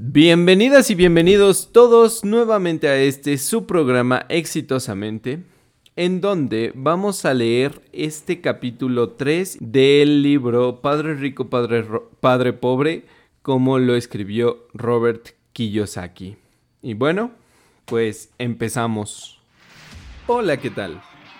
Bienvenidas y bienvenidos todos nuevamente a este su programa Exitosamente, en donde vamos a leer este capítulo 3 del libro Padre Rico, Padre, Padre Pobre, como lo escribió Robert Kiyosaki. Y bueno, pues empezamos. Hola, ¿qué tal?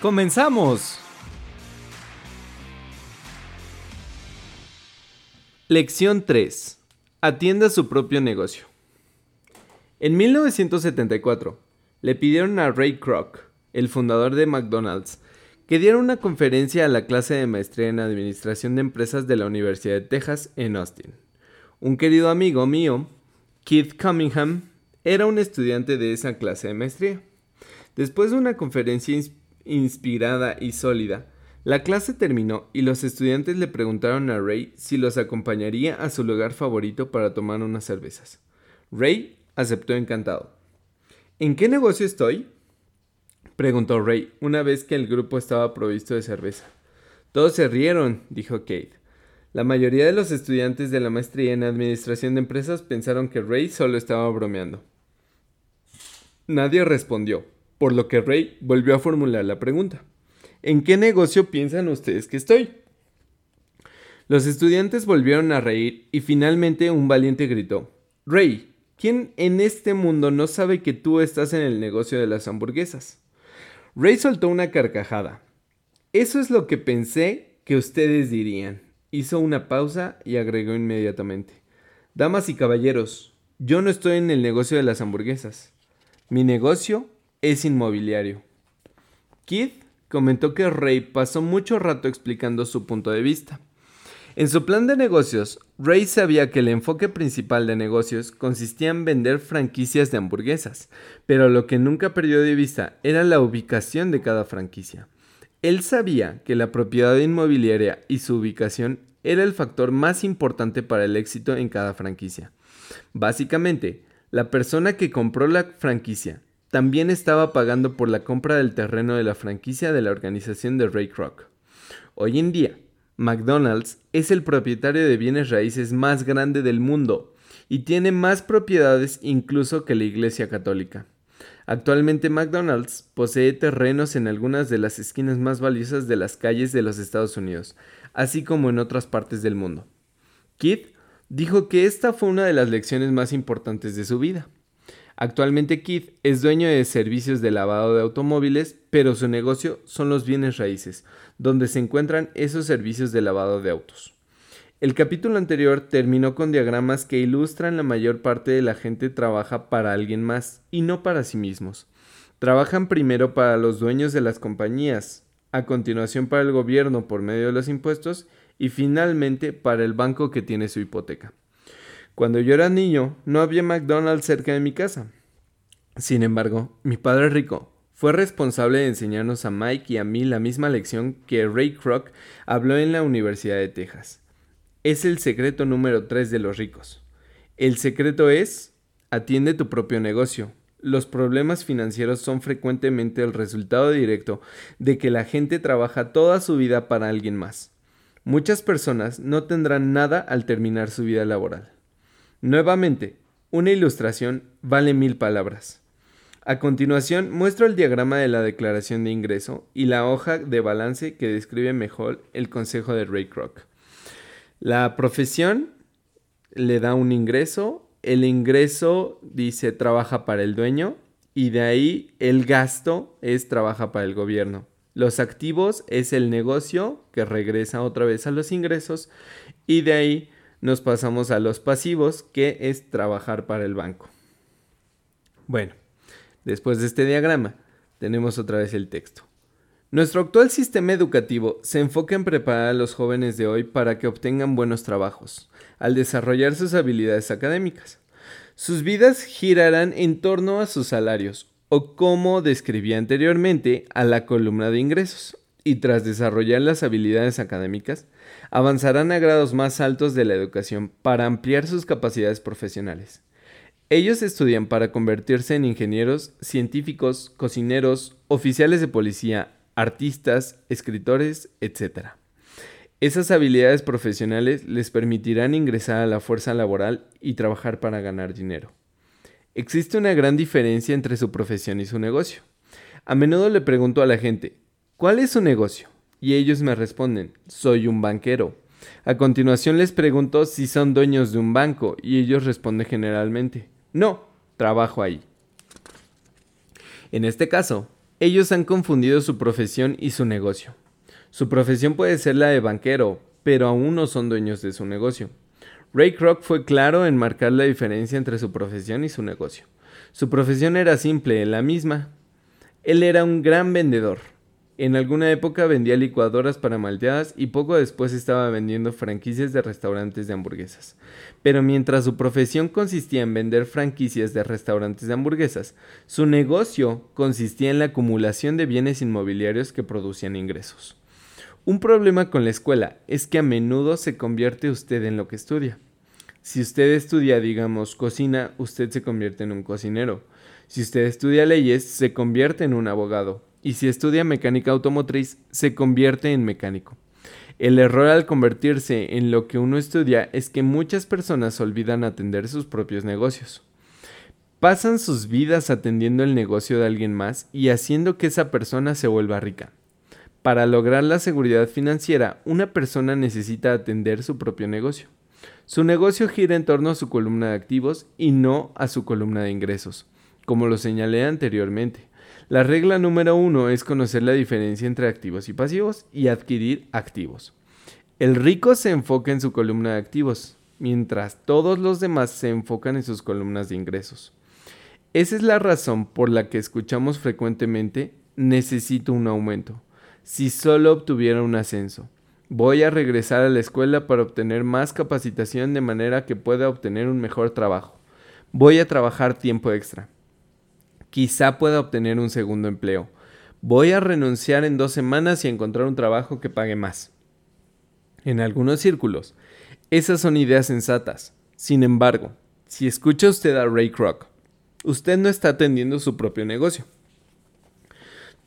¡Comenzamos! Lección 3. Atienda su propio negocio. En 1974, le pidieron a Ray Kroc, el fundador de McDonald's, que diera una conferencia a la clase de maestría en Administración de Empresas de la Universidad de Texas en Austin. Un querido amigo mío, Keith Cunningham, era un estudiante de esa clase de maestría. Después de una conferencia inspirada y sólida. La clase terminó y los estudiantes le preguntaron a Ray si los acompañaría a su lugar favorito para tomar unas cervezas. Ray aceptó encantado. ¿En qué negocio estoy? preguntó Ray una vez que el grupo estaba provisto de cerveza. Todos se rieron, dijo Kate. La mayoría de los estudiantes de la maestría en Administración de Empresas pensaron que Ray solo estaba bromeando. Nadie respondió, por lo que Ray volvió a formular la pregunta. ¿En qué negocio piensan ustedes que estoy? Los estudiantes volvieron a reír y finalmente un valiente gritó, Ray, ¿quién en este mundo no sabe que tú estás en el negocio de las hamburguesas? Ray soltó una carcajada. Eso es lo que pensé que ustedes dirían. Hizo una pausa y agregó inmediatamente. Damas y caballeros, yo no estoy en el negocio de las hamburguesas. Mi negocio es inmobiliario. Keith comentó que Ray pasó mucho rato explicando su punto de vista. En su plan de negocios, Ray sabía que el enfoque principal de negocios consistía en vender franquicias de hamburguesas, pero lo que nunca perdió de vista era la ubicación de cada franquicia. Él sabía que la propiedad inmobiliaria y su ubicación era el factor más importante para el éxito en cada franquicia. Básicamente, la persona que compró la franquicia también estaba pagando por la compra del terreno de la franquicia de la organización de Ray Kroc. Hoy en día, McDonald's es el propietario de bienes raíces más grande del mundo y tiene más propiedades incluso que la Iglesia Católica. Actualmente McDonald's posee terrenos en algunas de las esquinas más valiosas de las calles de los Estados Unidos, así como en otras partes del mundo. Keith dijo que esta fue una de las lecciones más importantes de su vida. Actualmente Keith es dueño de servicios de lavado de automóviles, pero su negocio son los bienes raíces, donde se encuentran esos servicios de lavado de autos. El capítulo anterior terminó con diagramas que ilustran la mayor parte de la gente trabaja para alguien más y no para sí mismos. Trabajan primero para los dueños de las compañías, a continuación para el gobierno por medio de los impuestos y finalmente para el banco que tiene su hipoteca. Cuando yo era niño, no había McDonald's cerca de mi casa. Sin embargo, mi padre rico fue responsable de enseñarnos a Mike y a mí la misma lección que Ray Kroc habló en la Universidad de Texas. Es el secreto número 3 de los ricos. El secreto es, atiende tu propio negocio. Los problemas financieros son frecuentemente el resultado directo de que la gente trabaja toda su vida para alguien más. Muchas personas no tendrán nada al terminar su vida laboral. Nuevamente, una ilustración vale mil palabras. A continuación, muestro el diagrama de la declaración de ingreso y la hoja de balance que describe mejor el consejo de Ray Kroc. La profesión le da un ingreso, el ingreso dice trabaja para el dueño y de ahí el gasto es trabaja para el gobierno. Los activos es el negocio que regresa otra vez a los ingresos y de ahí nos pasamos a los pasivos, que es trabajar para el banco. Bueno, después de este diagrama, tenemos otra vez el texto. Nuestro actual sistema educativo se enfoca en preparar a los jóvenes de hoy para que obtengan buenos trabajos, al desarrollar sus habilidades académicas. Sus vidas girarán en torno a sus salarios, o como describí anteriormente, a la columna de ingresos, y tras desarrollar las habilidades académicas, avanzarán a grados más altos de la educación para ampliar sus capacidades profesionales. Ellos estudian para convertirse en ingenieros, científicos, cocineros, oficiales de policía, artistas, escritores, etc. Esas habilidades profesionales les permitirán ingresar a la fuerza laboral y trabajar para ganar dinero. Existe una gran diferencia entre su profesión y su negocio. A menudo le pregunto a la gente, ¿cuál es su negocio? Y ellos me responden, soy un banquero. A continuación les pregunto si son dueños de un banco y ellos responden generalmente, no, trabajo ahí. En este caso, ellos han confundido su profesión y su negocio. Su profesión puede ser la de banquero, pero aún no son dueños de su negocio. Ray Kroc fue claro en marcar la diferencia entre su profesión y su negocio. Su profesión era simple, la misma. Él era un gran vendedor, en alguna época vendía licuadoras para malteadas y poco después estaba vendiendo franquicias de restaurantes de hamburguesas. Pero mientras su profesión consistía en vender franquicias de restaurantes de hamburguesas, su negocio consistía en la acumulación de bienes inmobiliarios que producían ingresos. Un problema con la escuela es que a menudo se convierte usted en lo que estudia. Si usted estudia, digamos, cocina, usted se convierte en un cocinero. Si usted estudia leyes, se convierte en un abogado y si estudia mecánica automotriz, se convierte en mecánico. El error al convertirse en lo que uno estudia es que muchas personas olvidan atender sus propios negocios. Pasan sus vidas atendiendo el negocio de alguien más y haciendo que esa persona se vuelva rica. Para lograr la seguridad financiera, una persona necesita atender su propio negocio. Su negocio gira en torno a su columna de activos y no a su columna de ingresos, como lo señalé anteriormente. La regla número uno es conocer la diferencia entre activos y pasivos y adquirir activos. El rico se enfoca en su columna de activos, mientras todos los demás se enfocan en sus columnas de ingresos. Esa es la razón por la que escuchamos frecuentemente necesito un aumento. Si solo obtuviera un ascenso. Voy a regresar a la escuela para obtener más capacitación de manera que pueda obtener un mejor trabajo. Voy a trabajar tiempo extra quizá pueda obtener un segundo empleo. Voy a renunciar en dos semanas y encontrar un trabajo que pague más. En algunos círculos, esas son ideas sensatas. Sin embargo, si escucha usted a Ray Kroc, usted no está atendiendo su propio negocio.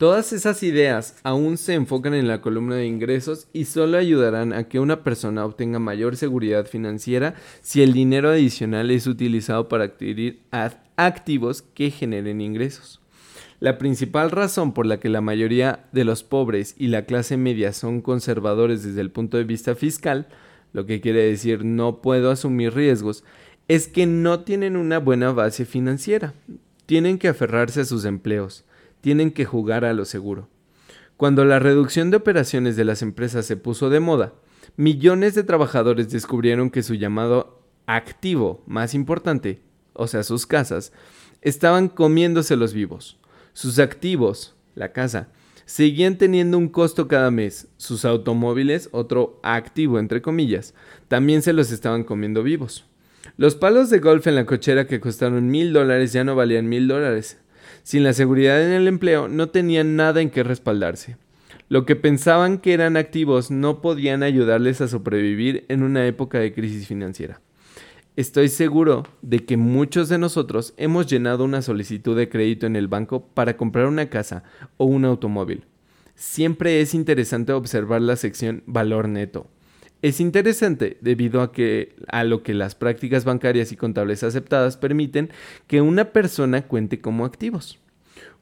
Todas esas ideas aún se enfocan en la columna de ingresos y solo ayudarán a que una persona obtenga mayor seguridad financiera si el dinero adicional es utilizado para adquirir activos que generen ingresos. La principal razón por la que la mayoría de los pobres y la clase media son conservadores desde el punto de vista fiscal, lo que quiere decir no puedo asumir riesgos, es que no tienen una buena base financiera. Tienen que aferrarse a sus empleos tienen que jugar a lo seguro. Cuando la reducción de operaciones de las empresas se puso de moda, millones de trabajadores descubrieron que su llamado activo más importante, o sea, sus casas, estaban comiéndose los vivos. Sus activos, la casa, seguían teniendo un costo cada mes. Sus automóviles, otro activo entre comillas, también se los estaban comiendo vivos. Los palos de golf en la cochera que costaron mil dólares ya no valían mil dólares. Sin la seguridad en el empleo no tenían nada en qué respaldarse. Lo que pensaban que eran activos no podían ayudarles a sobrevivir en una época de crisis financiera. Estoy seguro de que muchos de nosotros hemos llenado una solicitud de crédito en el banco para comprar una casa o un automóvil. Siempre es interesante observar la sección valor neto es interesante debido a que a lo que las prácticas bancarias y contables aceptadas permiten que una persona cuente como activos.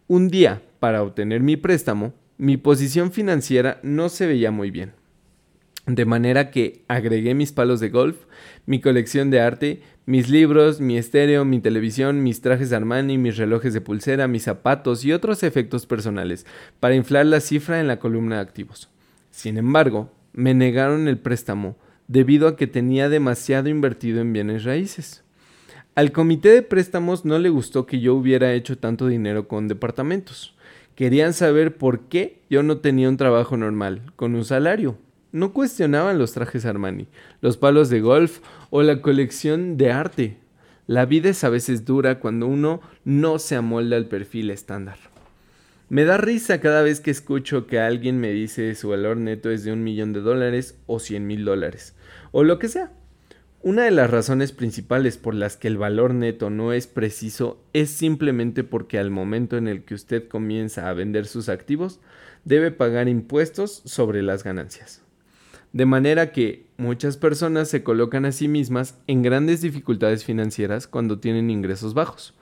Un día, para obtener mi préstamo, mi posición financiera no se veía muy bien. De manera que agregué mis palos de golf, mi colección de arte, mis libros, mi estéreo, mi televisión, mis trajes de Armani, mis relojes de pulsera, mis zapatos y otros efectos personales para inflar la cifra en la columna de activos. Sin embargo, me negaron el préstamo debido a que tenía demasiado invertido en bienes raíces. Al comité de préstamos no le gustó que yo hubiera hecho tanto dinero con departamentos. Querían saber por qué yo no tenía un trabajo normal, con un salario. No cuestionaban los trajes Armani, los palos de golf o la colección de arte. La vida es a veces dura cuando uno no se amolda al perfil estándar. Me da risa cada vez que escucho que alguien me dice su valor neto es de un millón de dólares o cien mil dólares, o lo que sea. Una de las razones principales por las que el valor neto no es preciso es simplemente porque al momento en el que usted comienza a vender sus activos, debe pagar impuestos sobre las ganancias. De manera que muchas personas se colocan a sí mismas en grandes dificultades financieras cuando tienen ingresos bajos.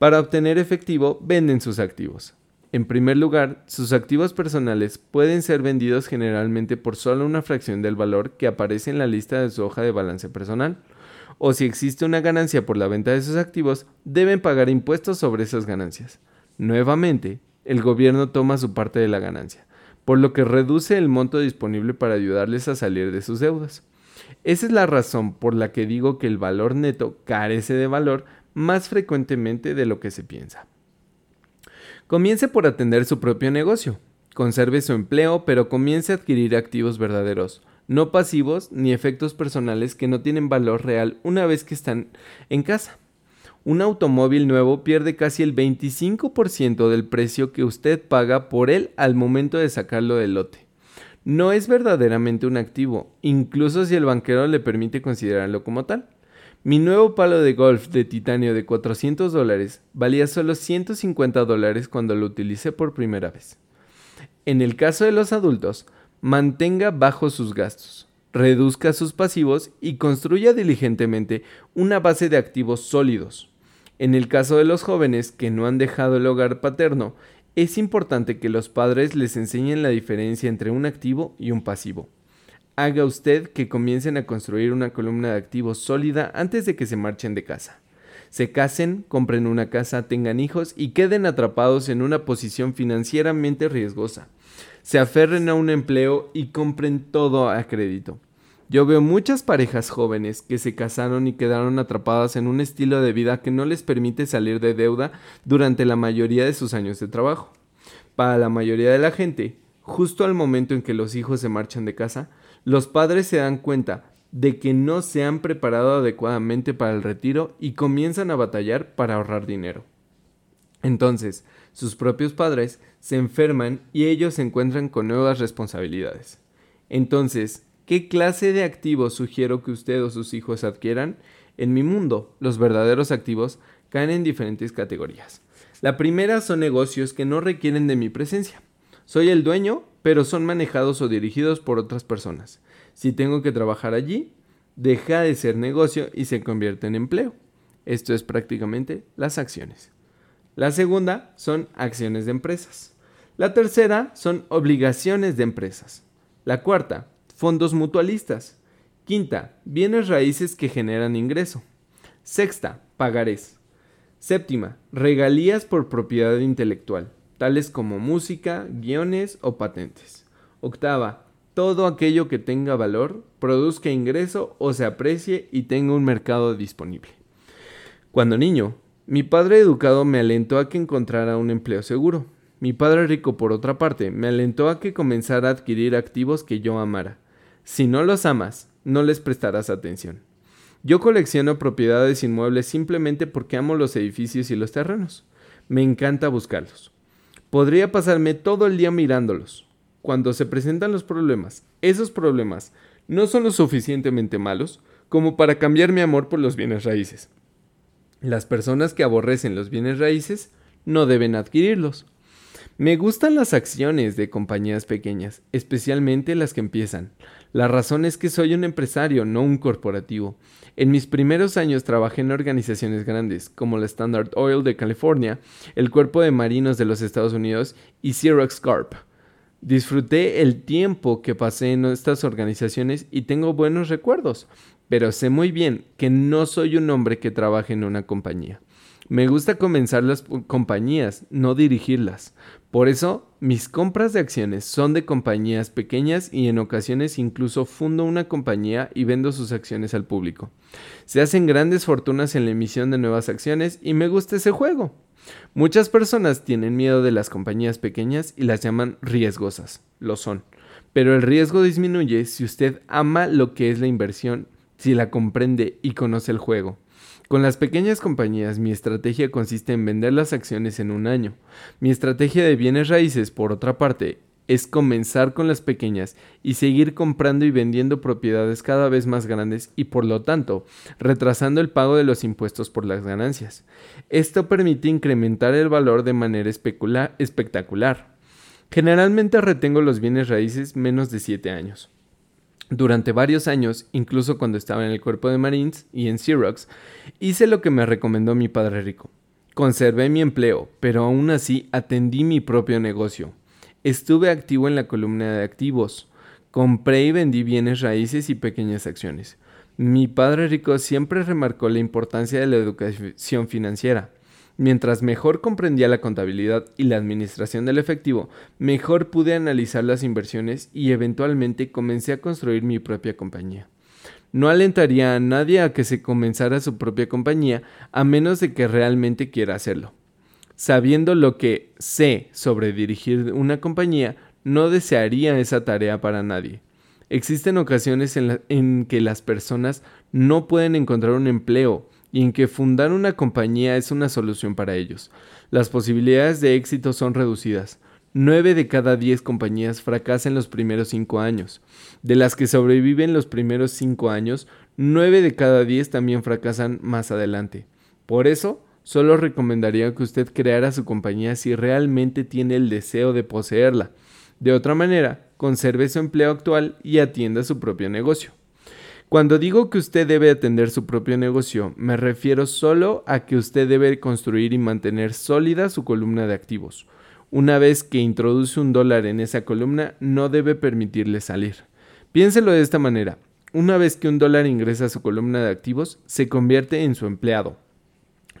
Para obtener efectivo, venden sus activos. En primer lugar, sus activos personales pueden ser vendidos generalmente por solo una fracción del valor que aparece en la lista de su hoja de balance personal. O si existe una ganancia por la venta de sus activos, deben pagar impuestos sobre esas ganancias. Nuevamente, el gobierno toma su parte de la ganancia, por lo que reduce el monto disponible para ayudarles a salir de sus deudas. Esa es la razón por la que digo que el valor neto carece de valor más frecuentemente de lo que se piensa. Comience por atender su propio negocio. Conserve su empleo, pero comience a adquirir activos verdaderos, no pasivos ni efectos personales que no tienen valor real una vez que están en casa. Un automóvil nuevo pierde casi el 25% del precio que usted paga por él al momento de sacarlo del lote. No es verdaderamente un activo, incluso si el banquero le permite considerarlo como tal. Mi nuevo palo de golf de titanio de 400 dólares valía solo 150 dólares cuando lo utilicé por primera vez. En el caso de los adultos, mantenga bajos sus gastos, reduzca sus pasivos y construya diligentemente una base de activos sólidos. En el caso de los jóvenes que no han dejado el hogar paterno, es importante que los padres les enseñen la diferencia entre un activo y un pasivo haga usted que comiencen a construir una columna de activos sólida antes de que se marchen de casa. Se casen, compren una casa, tengan hijos y queden atrapados en una posición financieramente riesgosa. Se aferren a un empleo y compren todo a crédito. Yo veo muchas parejas jóvenes que se casaron y quedaron atrapadas en un estilo de vida que no les permite salir de deuda durante la mayoría de sus años de trabajo. Para la mayoría de la gente, justo al momento en que los hijos se marchan de casa, los padres se dan cuenta de que no se han preparado adecuadamente para el retiro y comienzan a batallar para ahorrar dinero. Entonces, sus propios padres se enferman y ellos se encuentran con nuevas responsabilidades. Entonces, ¿qué clase de activos sugiero que usted o sus hijos adquieran? En mi mundo, los verdaderos activos caen en diferentes categorías. La primera son negocios que no requieren de mi presencia. Soy el dueño, pero son manejados o dirigidos por otras personas. Si tengo que trabajar allí, deja de ser negocio y se convierte en empleo. Esto es prácticamente las acciones. La segunda son acciones de empresas. La tercera son obligaciones de empresas. La cuarta, fondos mutualistas. Quinta, bienes raíces que generan ingreso. Sexta, pagarés. Séptima, regalías por propiedad intelectual tales como música, guiones o patentes. Octava, todo aquello que tenga valor, produzca ingreso o se aprecie y tenga un mercado disponible. Cuando niño, mi padre educado me alentó a que encontrara un empleo seguro. Mi padre rico, por otra parte, me alentó a que comenzara a adquirir activos que yo amara. Si no los amas, no les prestarás atención. Yo colecciono propiedades inmuebles simplemente porque amo los edificios y los terrenos. Me encanta buscarlos. Podría pasarme todo el día mirándolos. Cuando se presentan los problemas, esos problemas no son lo suficientemente malos como para cambiar mi amor por los bienes raíces. Las personas que aborrecen los bienes raíces no deben adquirirlos. Me gustan las acciones de compañías pequeñas, especialmente las que empiezan. La razón es que soy un empresario, no un corporativo. En mis primeros años trabajé en organizaciones grandes, como la Standard Oil de California, el Cuerpo de Marinos de los Estados Unidos y Xerox Corp. Disfruté el tiempo que pasé en estas organizaciones y tengo buenos recuerdos, pero sé muy bien que no soy un hombre que trabaje en una compañía. Me gusta comenzar las compañías, no dirigirlas. Por eso, mis compras de acciones son de compañías pequeñas y en ocasiones incluso fundo una compañía y vendo sus acciones al público. Se hacen grandes fortunas en la emisión de nuevas acciones y me gusta ese juego. Muchas personas tienen miedo de las compañías pequeñas y las llaman riesgosas. Lo son. Pero el riesgo disminuye si usted ama lo que es la inversión, si la comprende y conoce el juego. Con las pequeñas compañías mi estrategia consiste en vender las acciones en un año. Mi estrategia de bienes raíces, por otra parte, es comenzar con las pequeñas y seguir comprando y vendiendo propiedades cada vez más grandes y por lo tanto retrasando el pago de los impuestos por las ganancias. Esto permite incrementar el valor de manera espectacular. Generalmente retengo los bienes raíces menos de 7 años. Durante varios años, incluso cuando estaba en el cuerpo de Marines y en Xerox, hice lo que me recomendó mi padre rico. Conservé mi empleo, pero aún así atendí mi propio negocio. Estuve activo en la columna de activos. Compré y vendí bienes raíces y pequeñas acciones. Mi padre rico siempre remarcó la importancia de la educación financiera. Mientras mejor comprendía la contabilidad y la administración del efectivo, mejor pude analizar las inversiones y eventualmente comencé a construir mi propia compañía. No alentaría a nadie a que se comenzara su propia compañía a menos de que realmente quiera hacerlo. Sabiendo lo que sé sobre dirigir una compañía, no desearía esa tarea para nadie. Existen ocasiones en, que las personas no pueden encontrar un empleo, y en que fundar una compañía es una solución para ellos. Las posibilidades de éxito son reducidas. Nueve de cada diez compañías fracasan los primeros cinco años. De las que sobreviven los primeros cinco años, nueve de cada diez también fracasan más adelante. Por eso, solo recomendaría que usted creara su compañía si realmente tiene el deseo de poseerla. De otra manera, conserve su empleo actual y atienda su propio negocio. Cuando digo que usted debe atender su propio negocio, me refiero solo a que usted debe construir y mantener sólida su columna de activos. Una vez que introduce un dólar en esa columna, no debe permitirle salir. Piénselo de esta manera. Una vez que un dólar ingresa a su columna de activos, se convierte en su empleado.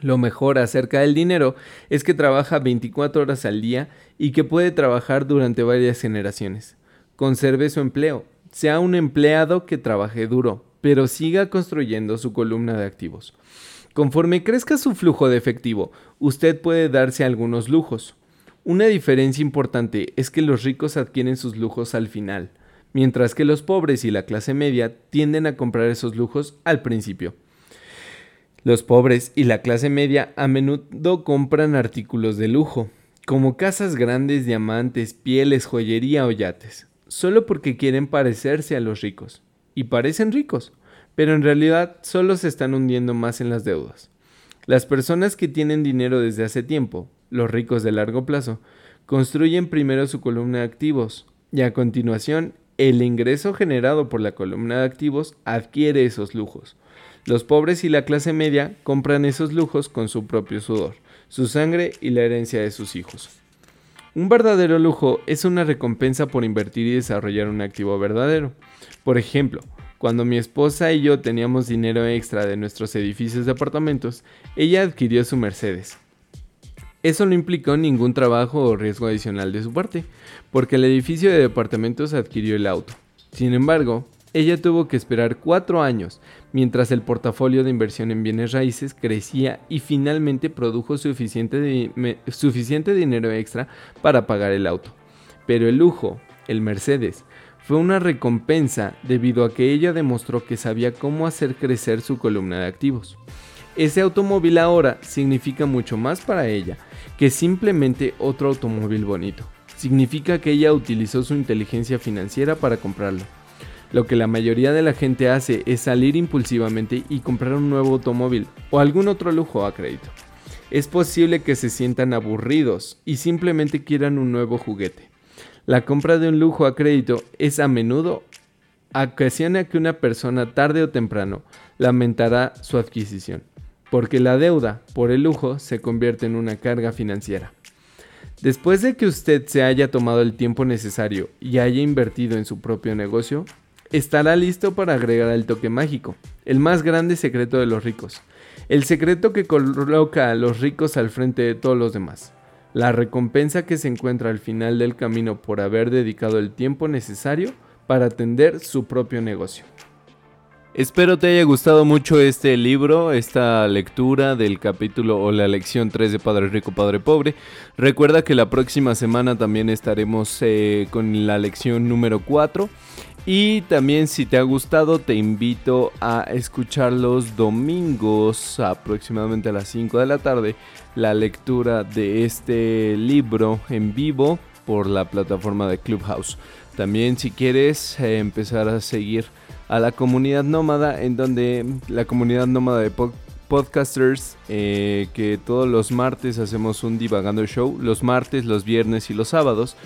Lo mejor acerca del dinero es que trabaja 24 horas al día y que puede trabajar durante varias generaciones. Conserve su empleo, sea un empleado que trabaje duro, pero siga construyendo su columna de activos. Conforme crezca su flujo de efectivo, usted puede darse algunos lujos. Una diferencia importante es que los ricos adquieren sus lujos al final, mientras que los pobres y la clase media tienden a comprar esos lujos al principio. Los pobres y la clase media a menudo compran artículos de lujo, como casas grandes, diamantes, pieles, joyería o yates solo porque quieren parecerse a los ricos. Y parecen ricos, pero en realidad solo se están hundiendo más en las deudas. Las personas que tienen dinero desde hace tiempo, los ricos de largo plazo, construyen primero su columna de activos y a continuación el ingreso generado por la columna de activos adquiere esos lujos. Los pobres y la clase media compran esos lujos con su propio sudor, su sangre y la herencia de sus hijos. Un verdadero lujo es una recompensa por invertir y desarrollar un activo verdadero. Por ejemplo, cuando mi esposa y yo teníamos dinero extra de nuestros edificios de apartamentos, ella adquirió su Mercedes. Eso no implicó ningún trabajo o riesgo adicional de su parte, porque el edificio de departamentos adquirió el auto. Sin embargo, ella tuvo que esperar cuatro años mientras el portafolio de inversión en bienes raíces crecía y finalmente produjo suficiente, suficiente dinero extra para pagar el auto. Pero el lujo, el Mercedes, fue una recompensa debido a que ella demostró que sabía cómo hacer crecer su columna de activos. Ese automóvil ahora significa mucho más para ella que simplemente otro automóvil bonito. Significa que ella utilizó su inteligencia financiera para comprarlo lo que la mayoría de la gente hace es salir impulsivamente y comprar un nuevo automóvil o algún otro lujo a crédito. Es posible que se sientan aburridos y simplemente quieran un nuevo juguete. La compra de un lujo a crédito es a menudo ocasiona que una persona tarde o temprano lamentará su adquisición, porque la deuda por el lujo se convierte en una carga financiera. Después de que usted se haya tomado el tiempo necesario y haya invertido en su propio negocio, estará listo para agregar el toque mágico, el más grande secreto de los ricos, el secreto que coloca a los ricos al frente de todos los demás, la recompensa que se encuentra al final del camino por haber dedicado el tiempo necesario para atender su propio negocio. Espero te haya gustado mucho este libro, esta lectura del capítulo o la lección 3 de Padre Rico, Padre Pobre. Recuerda que la próxima semana también estaremos eh, con la lección número 4 Y también si te ha gustado te invito a escuchar los domingos aproximadamente a las 5 de la tarde la lectura de este libro en vivo por la plataforma de Clubhouse. También si quieres eh, empezar a seguir a la comunidad nómada en donde la comunidad nómada de podcasters eh, que todos los martes hacemos un divagando show los martes los viernes y los sábados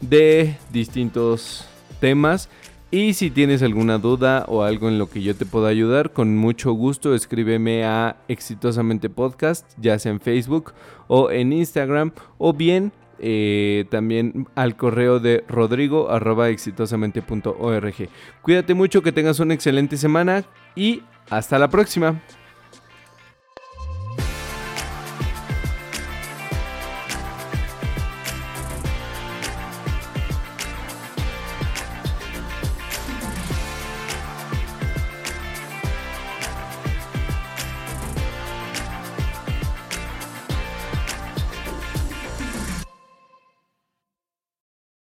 de distintos temas y si tienes alguna duda o algo en lo que yo te pueda ayudar, con mucho gusto escríbeme a Exitosamente Podcast, ya sea en Facebook o en Instagram, o bien eh, también al correo de rodrigo exitosamente.org. Cuídate mucho, que tengas una excelente semana y hasta la próxima.